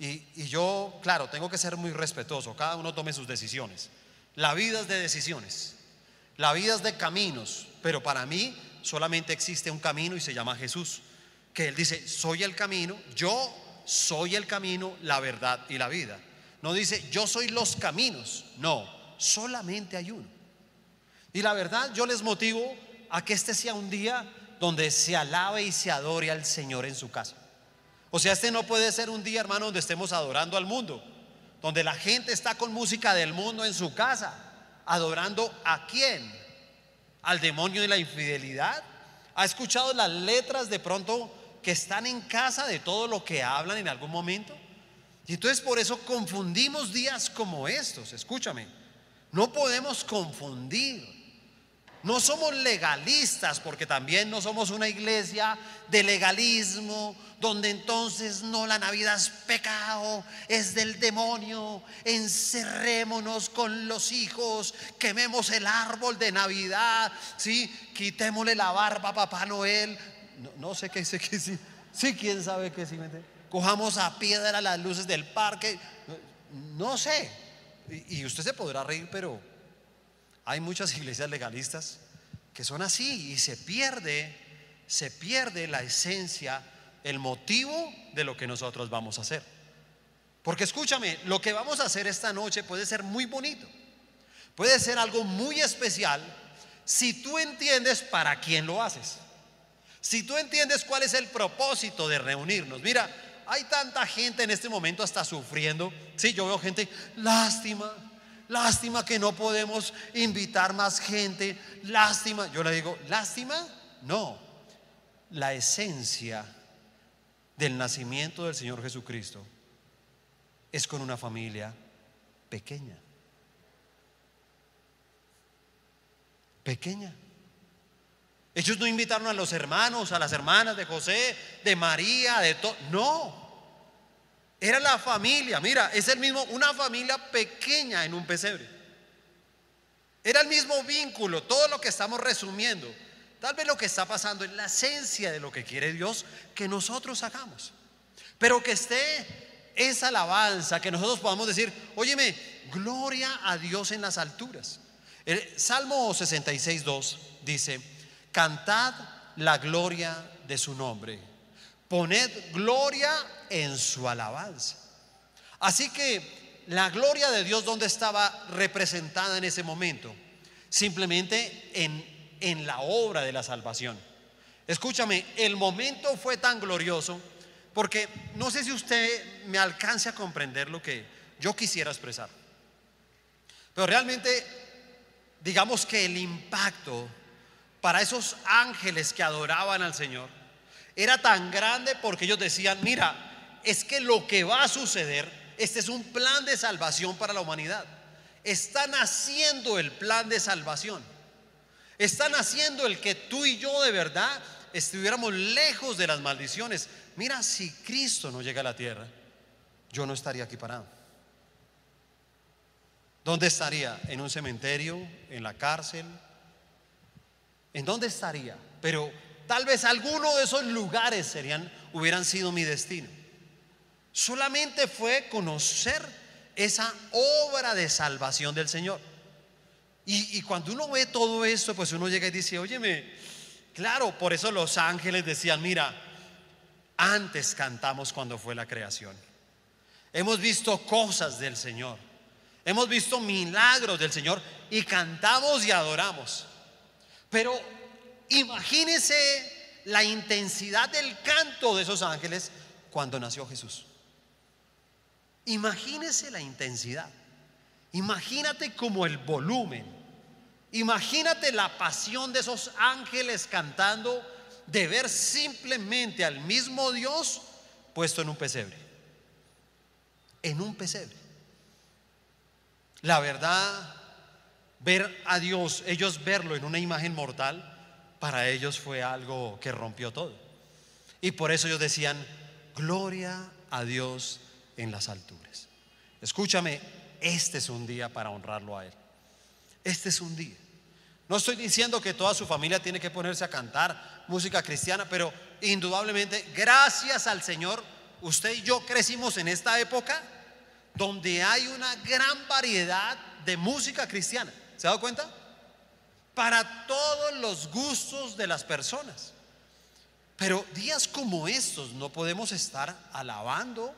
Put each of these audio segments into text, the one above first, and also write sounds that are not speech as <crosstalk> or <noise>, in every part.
Y, yo, claro, tengo que ser muy respetuoso, cada uno tome sus decisiones. La vida es de decisiones, la vida es de caminos, pero para mí solamente existe un camino y se llama Jesús, que Él dice, soy el camino, yo soy el camino, la verdad y la vida. No dice, yo soy los caminos, no, solamente hay uno. Y la verdad, yo les motivo a que este sea un día donde se alabe y se adore al Señor en su casa. O sea, este no puede ser un día, hermano, donde estemos adorando al mundo, donde la gente está con música del mundo en su casa, adorando a quién? Al demonio de la infidelidad. ¿Ha escuchado las letras de pronto que están en casa de todo lo que hablan en algún momento? Y entonces por eso confundimos días como estos, escúchame. No podemos confundir. No somos legalistas porque también no somos una iglesia de legalismo donde entonces no la Navidad es pecado, es del demonio. Encerrémonos con los hijos, quememos el árbol de Navidad, ¿sí? quitémosle la barba a Papá Noel. No, sé qué sé que sí. Sí, quién sabe qué sí. Cojamos a piedra las luces del parque. No sé. y usted se podrá reír, pero hay muchas iglesias legalistas que son así y se pierde, se pierde la esencia, el motivo de lo que nosotros vamos a hacer. Porque escúchame, lo que vamos a hacer esta noche puede ser muy bonito, puede ser algo muy especial si tú entiendes para quién lo haces. Si tú entiendes cuál es el propósito de reunirnos. Mira, hay tanta gente en este momento hasta sufriendo. Sí, yo veo gente, lástima, Lástima que no podemos invitar más gente. Lástima. Yo le digo, lástima. No. La esencia del nacimiento del Señor Jesucristo es con una familia pequeña. Pequeña. Ellos no invitaron a los hermanos, a las hermanas de José, de María, de todo. No. Era la familia, mira, es el mismo, una familia pequeña en un pesebre. Era el mismo vínculo, todo lo que estamos resumiendo. Tal vez lo que está pasando es la esencia de lo que quiere Dios que nosotros hagamos. Pero que esté esa alabanza, que nosotros podamos decir, óyeme, gloria a Dios en las alturas. El Salmo 66, 2 dice, cantad la gloria de su nombre Poned gloria en su alabanza. Así que la gloria de Dios, ¿dónde estaba representada en ese momento? Simplemente en, en la obra de la salvación. Escúchame, el momento fue tan glorioso porque no sé si usted me alcance a comprender lo que yo quisiera expresar. Pero realmente, digamos que el impacto para esos ángeles que adoraban al Señor era tan grande porque ellos decían, mira, es que lo que va a suceder, este es un plan de salvación para la humanidad. Están haciendo el plan de salvación. Están haciendo el que tú y yo de verdad estuviéramos lejos de las maldiciones. Mira, si Cristo no llega a la tierra, yo no estaría aquí parado. ¿Dónde estaría? ¿En un cementerio? ¿En la cárcel? ¿En dónde estaría? Pero Tal vez alguno de esos lugares serían, hubieran sido mi destino. Solamente fue conocer esa obra de salvación del Señor. Y, cuando uno ve todo esto, pues uno llega y dice, óyeme, claro, por eso los ángeles decían, mira, antes cantamos cuando fue la creación. Hemos visto cosas del Señor. Hemos visto milagros del Señor y cantamos y adoramos. Pero Imagínese la intensidad del canto de esos ángeles cuando nació Jesús. Imagínese la intensidad. Imagínate como el volumen. Imagínate la pasión de esos ángeles cantando de ver simplemente al mismo Dios puesto en un pesebre. En un pesebre. La verdad, ver a Dios, ellos verlo en una imagen mortal, para ellos fue algo que rompió todo. Y por eso ellos decían, gloria a Dios en las alturas. Escúchame, este es un día para honrarlo a Él. Este es un día. No estoy diciendo que toda su familia tiene que ponerse a cantar música cristiana, pero indudablemente, gracias al Señor usted y yo crecimos en esta época donde hay una gran variedad de música cristiana. ¿Se ha dado cuenta? Para todos los gustos de las personas. Pero días como estos no podemos estar alabando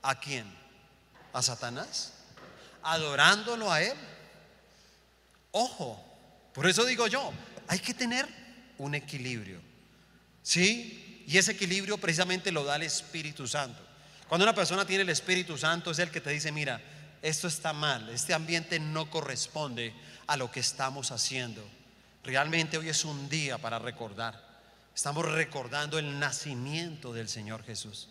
a quién? A Satanás. Adorándolo a él. Ojo, por eso digo yo, hay que tener un equilibrio. ¿Sí? Y ese equilibrio precisamente lo da el Espíritu Santo. Cuando una persona tiene el Espíritu Santo es el que te dice, mira, esto está mal, este ambiente no corresponde a lo que estamos haciendo. Realmente hoy es un día para recordar. Estamos recordando el nacimiento del Señor Jesús.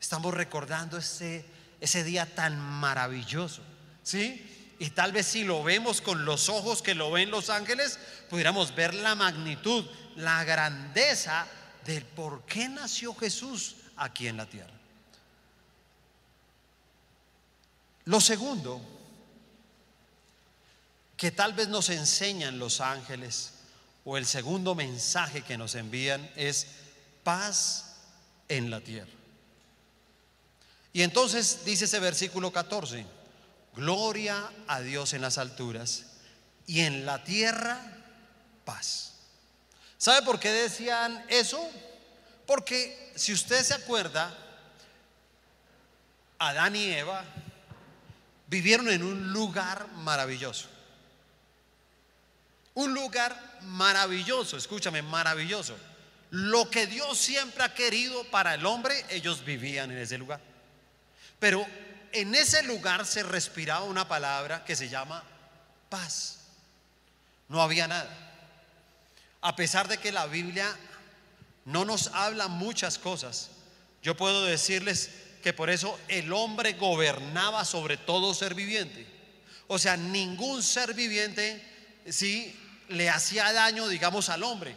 Estamos recordando ese, ese día tan maravilloso. ¿Sí? Y tal vez si lo vemos con los ojos que lo ven los ángeles, pudiéramos ver la magnitud, la grandeza del por qué nació Jesús aquí en la tierra. Lo segundo que tal vez nos enseñan los ángeles o el segundo mensaje que nos envían es paz en la tierra. Y entonces dice ese versículo 14, gloria a Dios en las alturas y en la tierra paz. ¿Sabe por qué decían eso? Porque si usted se acuerda, Adán y Eva vivieron en un lugar maravilloso. Un lugar maravilloso, escúchame, maravilloso. Lo que Dios siempre ha querido para el hombre, ellos vivían en ese lugar. Pero en ese lugar se respiraba una palabra que se llama paz. No había nada. A pesar de que la Biblia no nos habla muchas cosas, yo puedo decirles que por eso el hombre gobernaba sobre todo ser viviente. O sea, ningún ser viviente sí le hacía daño, digamos, al hombre.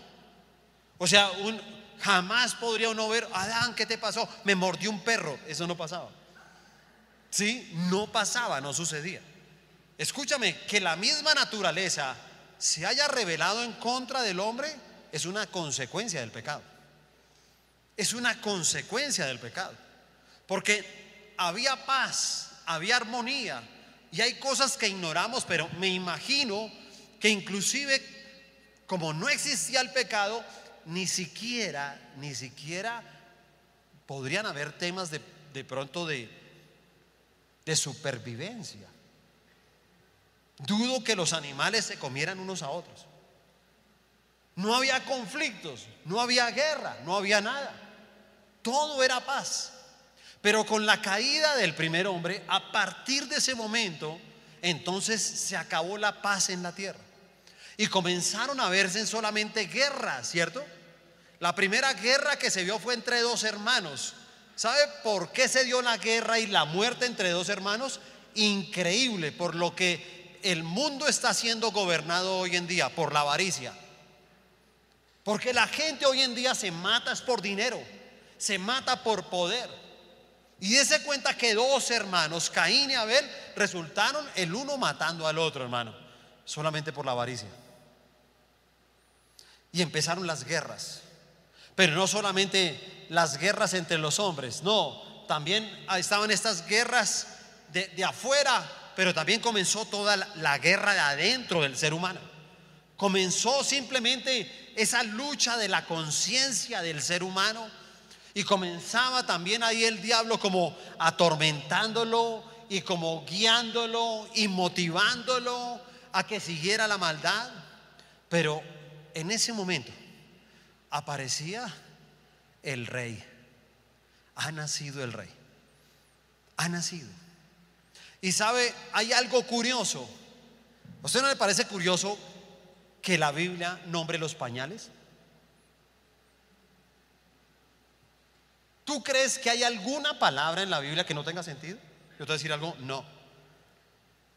O sea, un, jamás podría uno ver, Adán, ¿qué te pasó? Me mordió un perro. Eso no pasaba. Sí, no pasaba, no sucedía. Escúchame, que la misma naturaleza se haya revelado en contra del hombre es una consecuencia del pecado. Es una consecuencia del pecado. Porque había paz, había armonía, y hay cosas que ignoramos, pero me imagino que inclusive como no existía el pecado, ni siquiera, ni siquiera podrían haber temas de, de pronto de, de supervivencia. Dudo que los animales se comieran unos a otros. No había conflictos, no había guerra, no había nada. Todo era paz. Pero con la caída del primer hombre, a partir de ese momento, entonces se acabó la paz en la tierra. Y comenzaron a verse en solamente guerras, ¿cierto? La primera guerra que se vio fue entre dos hermanos. ¿Sabe por qué se dio la guerra y la muerte entre dos hermanos? Increíble, por lo que el mundo está siendo gobernado hoy en día, por la avaricia. Porque la gente hoy en día se mata es por dinero, se mata por poder. Y ese cuenta que dos hermanos, Caín y Abel, resultaron el uno matando al otro, hermano, solamente por la avaricia. Y empezaron las guerras. Pero no solamente las guerras entre los hombres, no, también estaban estas guerras de, afuera, pero también comenzó toda la, la guerra de adentro del ser humano. Comenzó simplemente esa lucha de la conciencia del ser humano y comenzaba también ahí el diablo como atormentándolo y como guiándolo y motivándolo a que siguiera la maldad. Pero en ese momento aparecía el rey. Ha nacido el rey. Ha nacido. Y sabe, hay algo curioso. ¿A usted no le parece curioso que la Biblia nombre los pañales? ¿Tú crees que hay alguna palabra en la Biblia que no tenga sentido? Yo te voy a decir algo, no.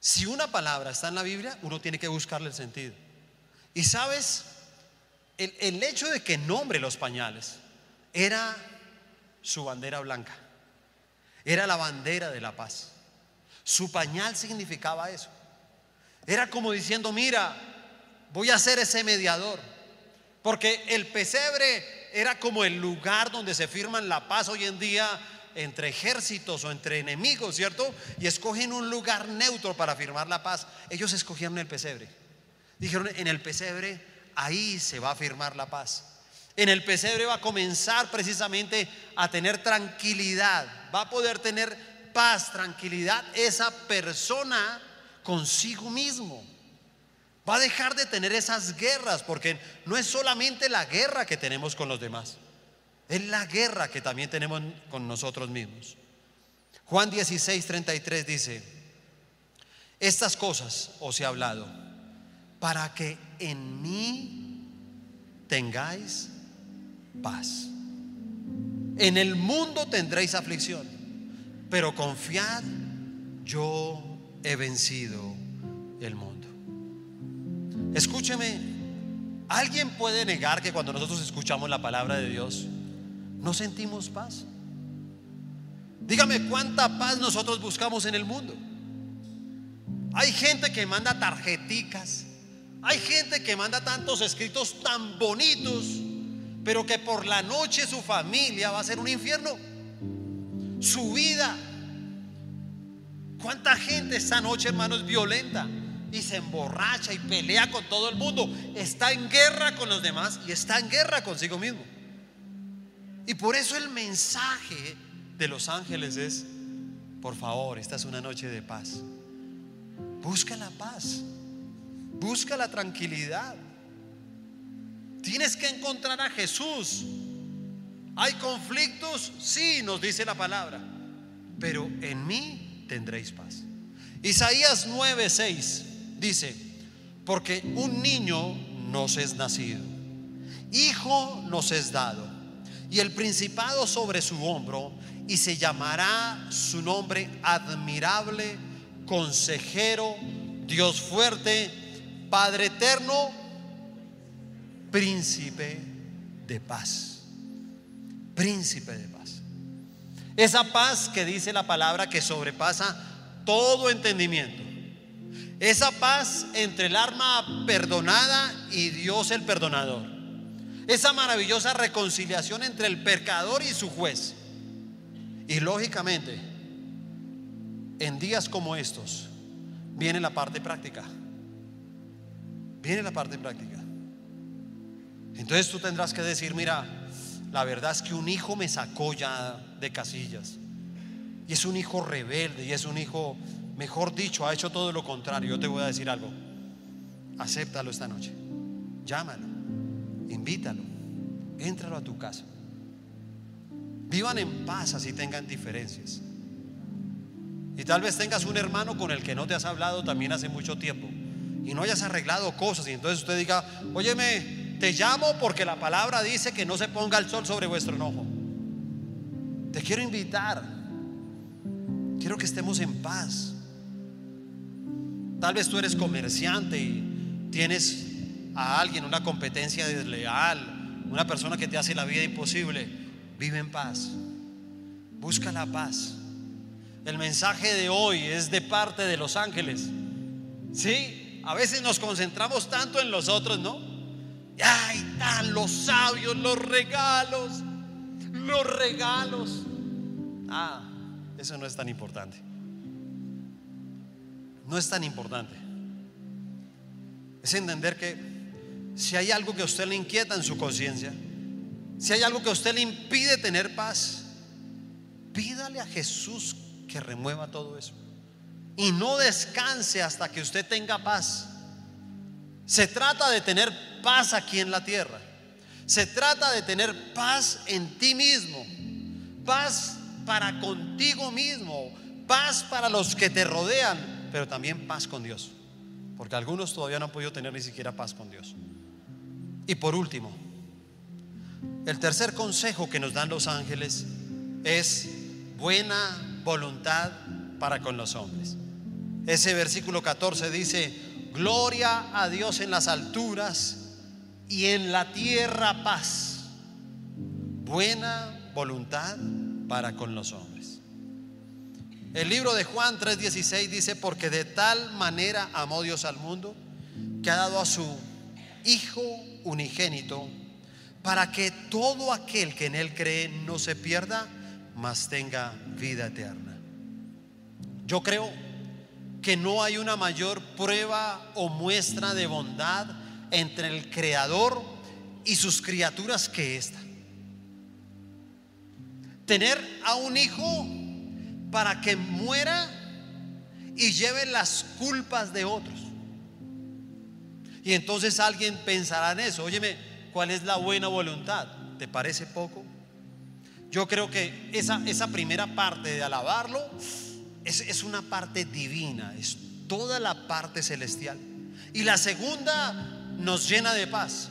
Si una palabra está en la Biblia, uno tiene que buscarle el sentido. Y sabes, el, el hecho de que nombre los pañales era su bandera blanca, era la bandera de la paz. Su pañal significaba eso. Era como diciendo, mira, voy a ser ese mediador. Porque el pesebre era como el lugar donde se firman la paz hoy en día entre ejércitos o entre enemigos, ¿cierto? Y escogen un lugar neutro para firmar la paz. Ellos escogieron el pesebre. Dijeron, en el pesebre ahí se va a firmar la paz. En el pesebre va a comenzar precisamente a tener tranquilidad, va a poder tener paz, tranquilidad esa persona consigo mismo. Va a dejar de tener esas guerras, porque no es solamente la guerra que tenemos con los demás, es la guerra que también tenemos con nosotros mismos. Juan 16, 33 dice, estas cosas os he hablado para que en mí tengáis paz. En el mundo tendréis aflicción, pero confiad, yo he vencido el mundo. Escúcheme, ¿alguien puede negar que cuando nosotros escuchamos la palabra de Dios, no sentimos paz? Dígame cuánta paz nosotros buscamos en el mundo. Hay gente que manda tarjeticas, hay gente que manda tantos escritos tan bonitos, pero que por la noche su familia va a ser un infierno. Su vida. ¿Cuánta gente esta noche, hermano, es violenta? Y se emborracha y pelea con todo el mundo. Está en guerra con los demás y está en guerra consigo mismo. Y por eso el mensaje de los ángeles es, por favor, esta es una noche de paz. Busca la paz. Busca la tranquilidad. Tienes que encontrar a Jesús. ¿Hay conflictos? Sí, nos dice la palabra. Pero en mí tendréis paz. Isaías 9:6 dice, porque un niño nos es nacido, hijo nos es dado, y el principado sobre su hombro, y se llamará su nombre admirable, consejero, Dios fuerte, Padre eterno, príncipe de paz. Príncipe de paz. Esa paz que dice la palabra que sobrepasa todo entendimiento. Esa paz entre el alma perdonada y Dios el perdonador. Esa maravillosa reconciliación entre el pecador y su juez. Y lógicamente, en días como estos, viene la parte práctica. Viene la parte práctica. Entonces tú tendrás que decir, mira, la verdad es que un hijo me sacó ya de casillas. Y es un hijo rebelde y es un hijo, mejor dicho, ha hecho todo lo contrario. Yo te voy a decir algo. Acéptalo esta noche. Llámalo. Invítalo. Éntralo a tu casa. Vivan en paz así tengan diferencias. Y tal vez tengas un hermano con el que no te has hablado también hace mucho tiempo y no hayas arreglado cosas y entonces usted diga, óyeme, te llamo porque la palabra dice que no se ponga el sol sobre vuestro enojo. Te quiero invitar. Quiero que estemos en paz. Tal vez tú eres comerciante y tienes a alguien una competencia desleal, una persona que te hace la vida imposible. Vive en paz. Busca la paz. El mensaje de hoy es de parte de los ángeles. Sí, a veces nos concentramos tanto en los otros, ¿no? Ay, están los sabios, los regalos, los regalos. Ah, eso no es tan importante. No es tan importante. Es entender que si hay algo que a usted le inquieta en su conciencia, si hay algo que a usted le impide tener paz, pídale a Jesús que remueva todo eso y no descanse hasta que usted tenga paz. Se trata de tener paz aquí en la tierra. Se trata de tener paz en ti mismo. Paz para contigo mismo. Paz para los que te rodean. Pero también paz con Dios. Porque algunos todavía no han podido tener ni siquiera paz con Dios. Y por último, el tercer consejo que nos dan los ángeles es buena voluntad para con los hombres. Ese versículo 14 dice, gloria a Dios en las alturas y en la tierra paz, buena voluntad para con los hombres. El libro de Juan 3:16 dice, porque de tal manera amó Dios al mundo, que ha dado a su Hijo unigénito, para que todo aquel que en él cree no se pierda, mas tenga vida eterna. Yo creo que no hay una mayor prueba o muestra de bondad entre el Creador y sus criaturas que esta. Tener a un hijo para que muera y lleve las culpas de otros. Y entonces alguien pensará en eso. Óyeme, ¿cuál es la buena voluntad? ¿Te parece poco? Yo creo que esa, esa primera parte de alabarlo es, es una parte divina, es toda la parte celestial. Y la segunda nos llena de paz.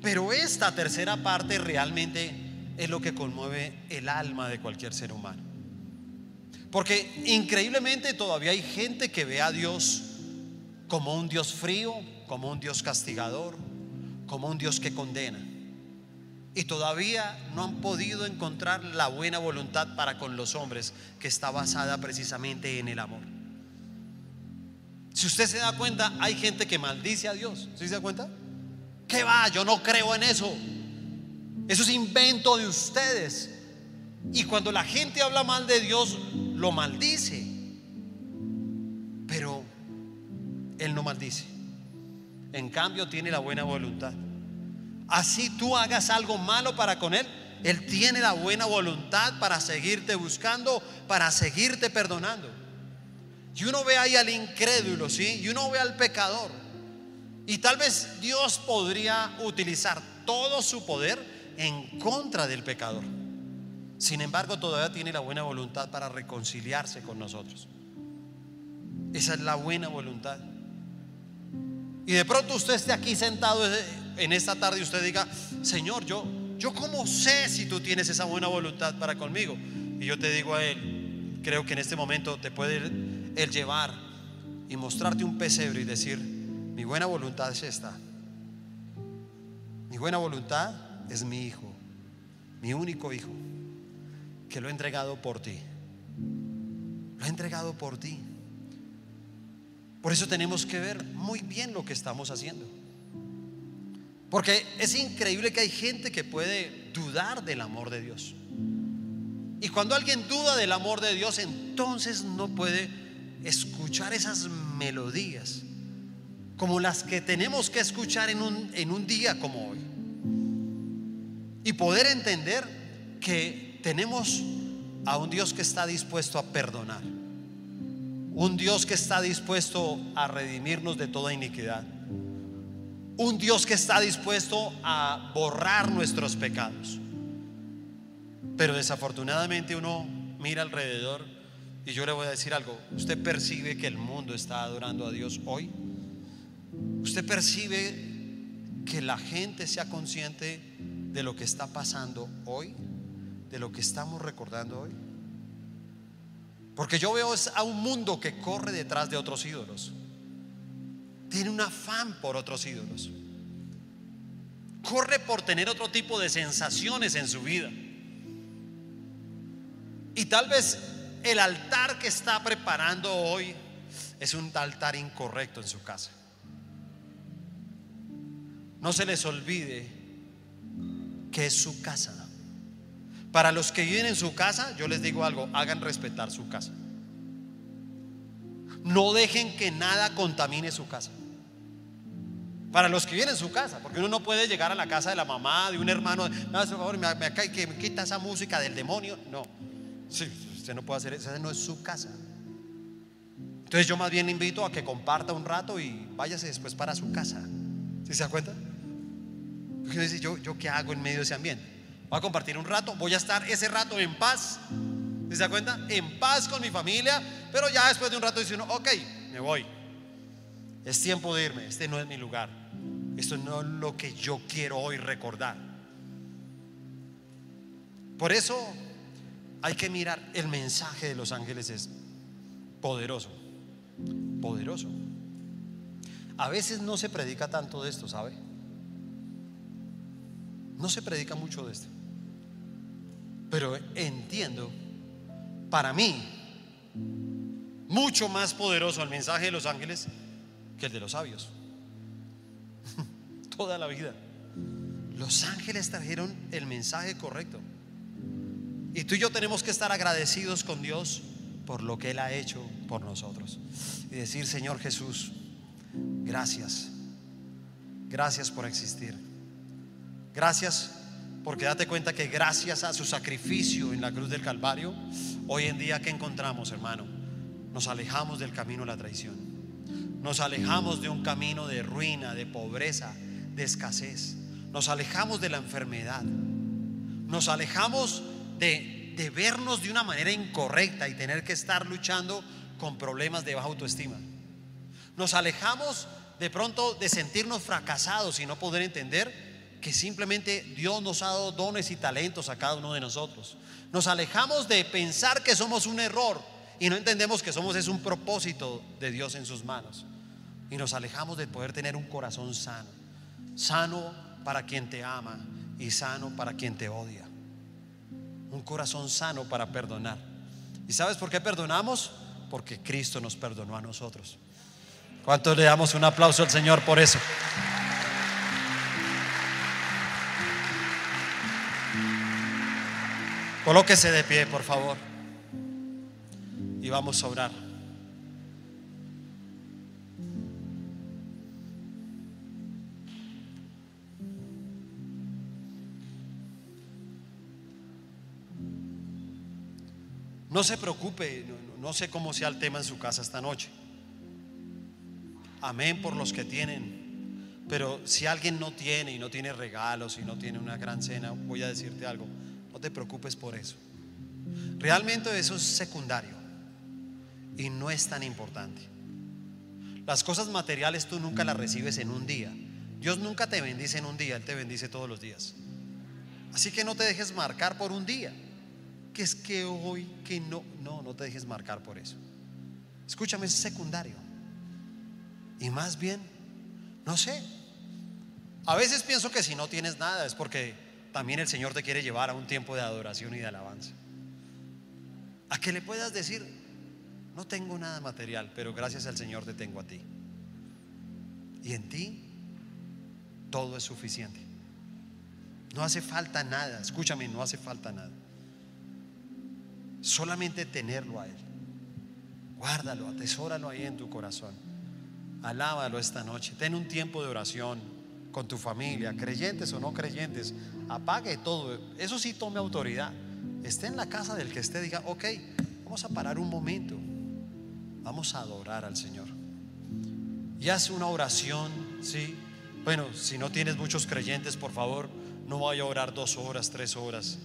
Pero esta tercera parte realmente es lo que conmueve el alma de cualquier ser humano. Porque increíblemente todavía hay gente que ve a Dios como un Dios frío, como un Dios castigador, como un Dios que condena. Y todavía no han podido encontrar la buena voluntad para con los hombres que está basada precisamente en el amor. Si usted se da cuenta, hay gente que maldice a Dios. ¿Sí se da cuenta? ¿Qué va? Yo no creo en eso. Eso es invento de ustedes. Y cuando la gente habla mal de Dios, lo maldice. Pero Él no maldice. En cambio, tiene la buena voluntad. Así tú hagas algo malo para con Él, Él tiene la buena voluntad para seguirte buscando, para seguirte perdonando. Y uno ve ahí al incrédulo, ¿sí? Y uno ve al pecador. Y tal vez Dios podría utilizar todo su poder en contra del pecador. Sin embargo, todavía tiene la buena voluntad para reconciliarse con nosotros. Esa es la buena voluntad. Y de pronto usted esté aquí sentado en esta tarde y usted diga, Señor, yo, yo cómo sé si tú tienes esa buena voluntad para conmigo. Y yo te digo a Él, creo que en este momento te puede Él llevar y mostrarte un pesebre y decir, mi buena voluntad es esta. Mi buena voluntad es mi hijo, mi único hijo que lo he entregado por ti. Lo he entregado por ti. Por eso tenemos que ver muy bien lo que estamos haciendo. Porque es increíble que hay gente que puede dudar del amor de Dios. Y cuando alguien duda del amor de Dios, entonces no puede escuchar esas melodías como las que tenemos que escuchar en un, en un día como hoy. Y poder entender que tenemos a un Dios que está dispuesto a perdonar. Un Dios que está dispuesto a redimirnos de toda iniquidad. Un Dios que está dispuesto a borrar nuestros pecados. Pero desafortunadamente uno mira alrededor y yo le voy a decir algo. ¿Usted percibe que el mundo está adorando a Dios hoy? ¿Usted percibe que la gente sea consciente de lo que está pasando hoy? De lo que estamos recordando hoy? Porque yo veo a un mundo que corre detrás de otros ídolos. Tiene un afán por otros ídolos. Corre por tener otro tipo de sensaciones en su vida. Y tal vez el altar que está preparando hoy es un altar incorrecto en su casa. No se les olvide que es su casa. Para los que viven en su casa, yo les digo algo, hagan respetar su casa. No dejen que nada contamine su casa. Para los que viven en su casa, porque uno no puede llegar a la casa de la mamá, de un hermano, no, por favor, me, me, que me quita esa música del demonio. No, sí, usted no puede hacer eso, no es su casa. Entonces yo más bien le invito a que comparta un rato y váyase después para su casa. ¿Sí se da cuenta? Yo, yo qué hago en medio de ese ambiente. Voy a compartir un rato, voy a estar ese rato en paz. ¿Se da cuenta? En paz con mi familia, pero ya después de un rato dice uno, ok, me voy. Es tiempo de irme, este no es mi lugar. Esto no es lo que yo quiero hoy recordar. Por eso hay que mirar, el mensaje de los ángeles es poderoso, poderoso. A veces no se predica tanto de esto, ¿sabe? No se predica mucho de esto. Pero entiendo, para mí, mucho más poderoso el mensaje de los ángeles que el de los sabios. <laughs> Toda la vida. Los ángeles trajeron el mensaje correcto. Y tú y yo tenemos que estar agradecidos con Dios por lo que Él ha hecho por nosotros. Y decir, Señor Jesús, gracias. Gracias por existir. Gracias porque date cuenta que gracias a su sacrificio en la cruz del Calvario, hoy en día que encontramos, hermano, nos alejamos del camino de la traición. Nos alejamos de un camino de ruina, de pobreza, de escasez. Nos alejamos de la enfermedad. Nos alejamos de, de vernos de una manera incorrecta y tener que estar luchando con problemas de baja autoestima. Nos alejamos de pronto de sentirnos fracasados y no poder entender que simplemente Dios nos ha dado dones y talentos a cada uno de nosotros. Nos alejamos de pensar que somos un error y no entendemos que somos es un propósito de Dios en sus manos. Y nos alejamos de poder tener un corazón sano, sano para quien te ama y sano para quien te odia. Un corazón sano para perdonar. ¿Y sabes por qué perdonamos? Porque Cristo nos perdonó a nosotros. ¿Cuántos le damos un aplauso al Señor por eso? Colóquese de pie, por favor. Y vamos a orar. No se preocupe, no, sé cómo sea el tema en su casa esta noche. Amén por los que tienen. Pero si alguien no tiene y no tiene regalos y no tiene una gran cena, voy a decirte algo. No te preocupes por eso. Realmente eso es secundario y no es tan importante. Las cosas materiales tú nunca las recibes en un día. Dios nunca te bendice en un día, Él te bendice todos los días. Así que no te dejes marcar por un día. Que es que hoy, que no, no, no te dejes marcar por eso. Escúchame, es secundario. Y más bien, no sé. A veces pienso que si no tienes nada es porque también el Señor te quiere llevar a un tiempo de adoración y de alabanza. A que le puedas decir, no tengo nada material, pero gracias al Señor te tengo a ti. Y en ti todo es suficiente. No hace falta nada, escúchame, no hace falta nada. Solamente tenerlo a Él. Guárdalo, atesóralo ahí en tu corazón. Alábalo esta noche. Ten un tiempo de oración con tu familia, creyentes o no creyentes, apague todo. Eso sí tome autoridad. Esté en la casa del que esté, diga, ok, vamos a parar un momento. Vamos a adorar al Señor. Y hace una oración, ¿sí? Bueno, si no tienes muchos creyentes, por favor, no vaya a orar dos horas, tres horas.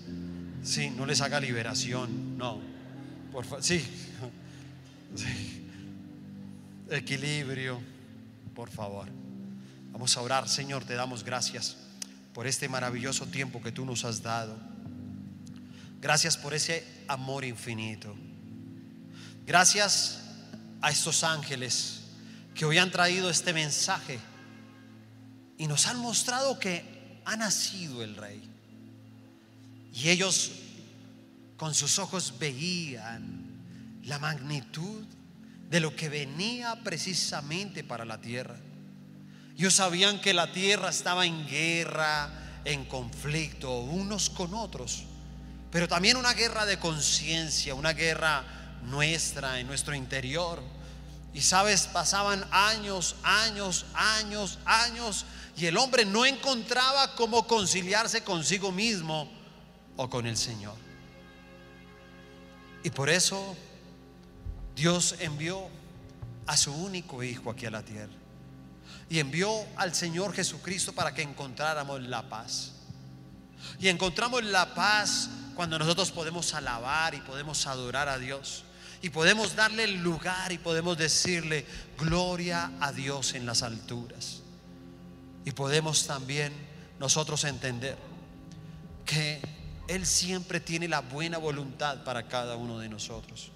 Sí, no les haga liberación, no. Por favor, sí. <laughs> sí. Equilibrio, por favor. Vamos a orar, Señor, te damos gracias por este maravilloso tiempo que tú nos has dado. Gracias por ese amor infinito. Gracias a estos ángeles que hoy han traído este mensaje y nos han mostrado que ha nacido el rey. Y ellos con sus ojos veían la magnitud de lo que venía precisamente para la tierra. Ellos sabían que la tierra estaba en guerra, en conflicto, unos con otros, pero también una guerra de conciencia, una guerra nuestra, en nuestro interior. Y sabes, pasaban años, años, años, años, y el hombre no encontraba cómo conciliarse consigo mismo o con el Señor. Y por eso Dios envió a su único hijo aquí a la tierra y envió al Señor Jesucristo para que encontráramos la paz. Y encontramos la paz cuando nosotros podemos alabar y podemos adorar a Dios. Y podemos darle el lugar y podemos decirle gloria a Dios en las alturas. Y podemos también nosotros entender que Él siempre tiene la buena voluntad para cada uno de nosotros.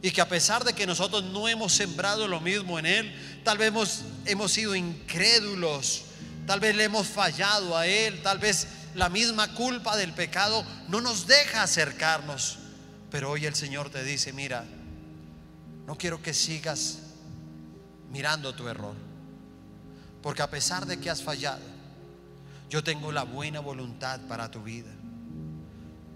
Y que a pesar de que nosotros no hemos sembrado lo mismo en Él, tal vez hemos, sido incrédulos, tal vez le hemos fallado a Él, tal vez la misma culpa del pecado no nos deja acercarnos. Pero hoy el Señor te dice, mira, no quiero que sigas mirando tu error. Porque a pesar de que has fallado, yo tengo la buena voluntad para tu vida.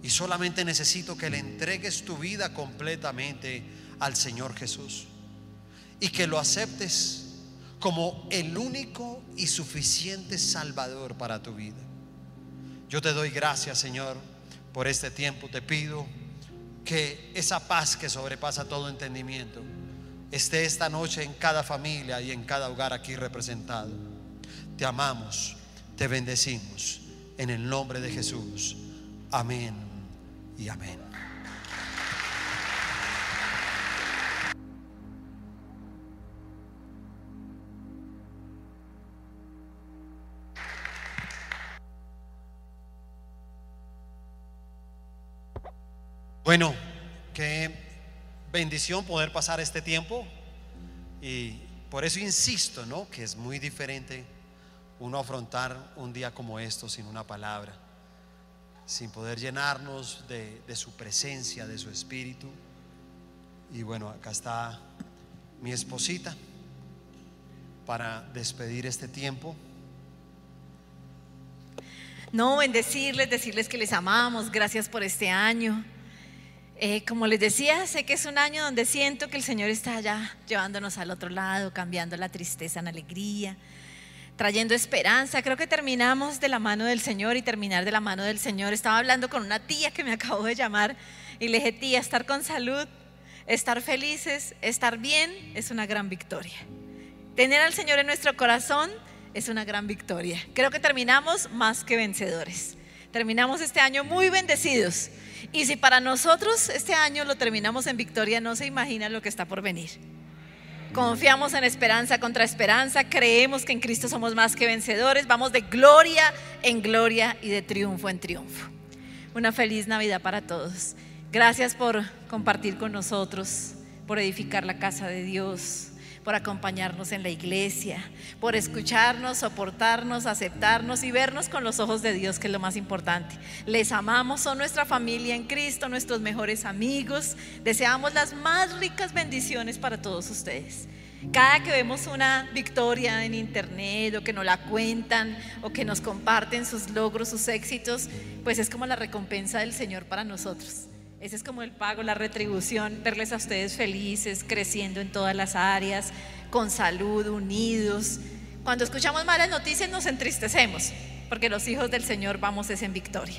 Y solamente necesito que le entregues tu vida completamente al Señor Jesús. Y que lo aceptes como el único y suficiente Salvador para tu vida. Yo te doy gracias, Señor, por este tiempo. Te pido que esa paz que sobrepasa todo entendimiento esté esta noche en cada familia y en cada hogar aquí representado. Te amamos, te bendecimos en el nombre de Jesús. Amén y amén. Bueno, qué bendición poder pasar este tiempo y por eso insisto, ¿no? Que es muy diferente uno afrontar un día como esto sin una palabra, sin poder llenarnos de, su presencia, de su espíritu. Y bueno, acá está mi esposita para despedir este tiempo. No, bendecirles, decirles que les amamos, gracias por este año. Eh, como les decía, sé que es un año donde siento que el Señor está ya llevándonos al otro lado, cambiando la tristeza en alegría, trayendo esperanza. Creo que terminamos de la mano del Señor y terminar de la mano del Señor. Estaba hablando con una tía que me acabó de llamar y le dije, tía, estar con salud, estar felices, estar bien es una gran victoria. Tener al Señor en nuestro corazón es una gran victoria. Creo que terminamos más que vencedores. Terminamos este año muy bendecidos y si para nosotros este año lo terminamos en victoria, no se imagina lo que está por venir. Confiamos en esperanza contra esperanza, creemos que en Cristo somos más que vencedores, vamos de gloria en gloria y de triunfo en triunfo. Una feliz Navidad para todos. Gracias por compartir con nosotros, por edificar la casa de Dios por acompañarnos en la iglesia, por escucharnos, soportarnos, aceptarnos y vernos con los ojos de Dios, que es lo más importante. Les amamos, son nuestra familia en Cristo, nuestros mejores amigos. Deseamos las más ricas bendiciones para todos ustedes. Cada que vemos una victoria en internet o que nos la cuentan o que nos comparten sus logros, sus éxitos, pues es como la recompensa del Señor para nosotros. Ese es como el pago, la retribución, verles a ustedes felices, creciendo en todas las áreas, con salud, unidos. Cuando escuchamos malas noticias nos entristecemos, porque los hijos del Señor vamos es en victoria.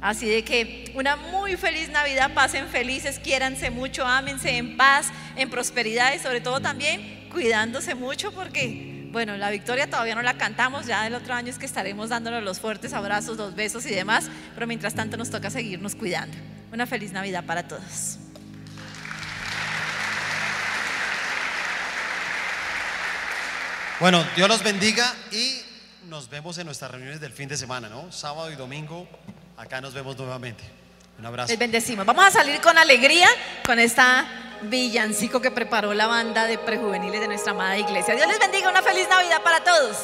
Así de que una muy feliz Navidad, pasen felices, quiéranse mucho, ámense en paz, en prosperidad y sobre todo también cuidándose mucho porque, bueno, la victoria todavía no la cantamos, ya el otro año es que estaremos dándonos los fuertes abrazos, los besos y demás, pero mientras tanto nos toca seguirnos cuidando. Una feliz Navidad para todos. Bueno, Dios los bendiga y nos vemos en nuestras reuniones del fin de semana, ¿no? Sábado y domingo, acá nos vemos nuevamente. Un abrazo. Les bendecimos. Vamos a salir con alegría con esta villancico que preparó la banda de prejuveniles de nuestra amada iglesia. Dios les bendiga, una feliz Navidad para todos.